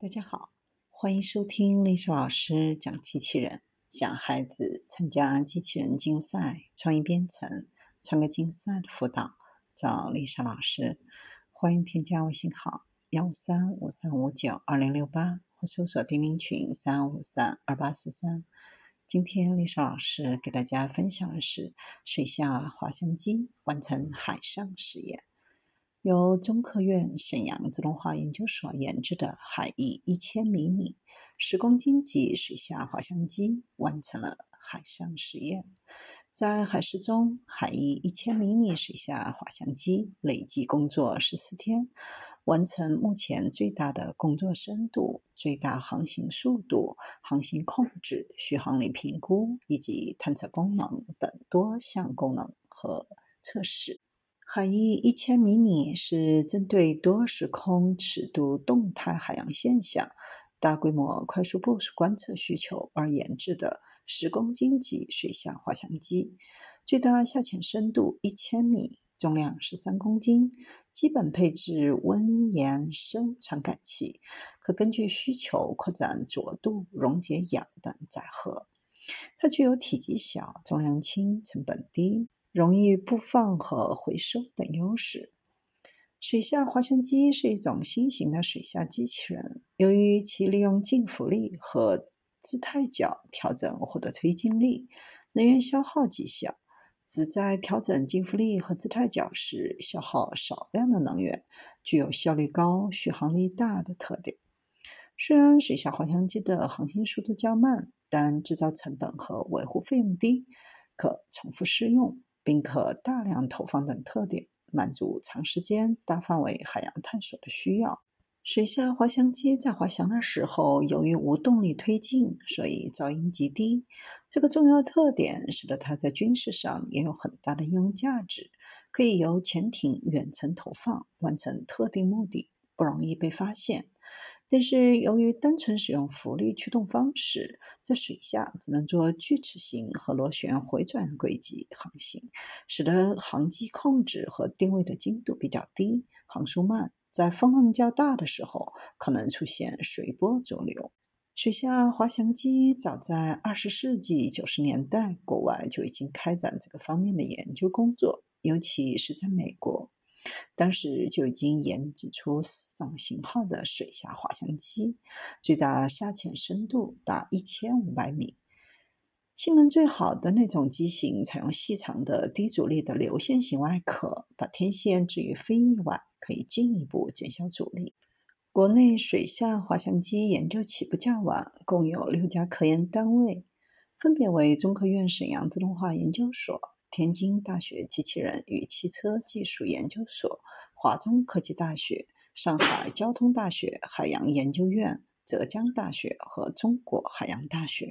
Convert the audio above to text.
大家好，欢迎收听丽莎老师讲机器人。想孩子参加机器人竞赛、创意编程、创客竞赛的辅导，找丽莎老师。欢迎添加微信号幺三五三五九二零六八，或搜索钉钉群三五三二八四三。今天丽莎老师给大家分享的是水下滑翔机完成海上实验。由中科院沈阳自动化研究所研制的海翼一千迷你十公斤级水下滑翔机完成了海上实验。在海试中，海翼一千迷你水下滑翔机累计工作十四天，完成目前最大的工作深度、最大航行速度、航行控制、续航力评估以及探测功能等多项功能和测试。海翼一千迷你是针对多时空尺度动态海洋现象、大规模快速部署观测需求而研制的十公斤级水下滑翔机，最大下潜深度一千米，重量十三公斤，基本配置温盐砷传感器，可根据需求扩展着度、溶解氧等载荷。它具有体积小、重量轻、成本低。容易布放和回收等优势。水下滑翔机是一种新型的水下机器人，由于其利用静浮力和姿态角调整获得推进力，能源消耗极小，只在调整静浮力和姿态角时消耗少量的能源，具有效率高、续航力大的特点。虽然水下滑翔机的航行速度较慢，但制造成本和维护费用低，可重复使用。并可大量投放等特点，满足长时间、大范围海洋探索的需要。水下滑翔机在滑翔的时候，由于无动力推进，所以噪音极低。这个重要特点使得它在军事上也有很大的应用价值，可以由潜艇远程投放，完成特定目的，不容易被发现。但是，由于单纯使用浮力驱动方式，在水下只能做锯齿形和螺旋回转轨迹航行，使得航机控制和定位的精度比较低，航速慢。在风浪较大的时候，可能出现水波逐流。水下滑翔机早在二十世纪九十年代，国外就已经开展这个方面的研究工作，尤其是在美国。当时就已经研制出四种型号的水下滑翔机，最大下潜深度达一千五百米。性能最好的那种机型采用细长的低阻力的流线型外壳，把天线置于飞翼外，可以进一步减小阻力。国内水下滑翔机研究起步较晚，共有六家科研单位，分别为中科院沈阳自动化研究所。天津大学机器人与汽车技术研究所、华中科技大学、上海交通大学海洋研究院、浙江大学和中国海洋大学。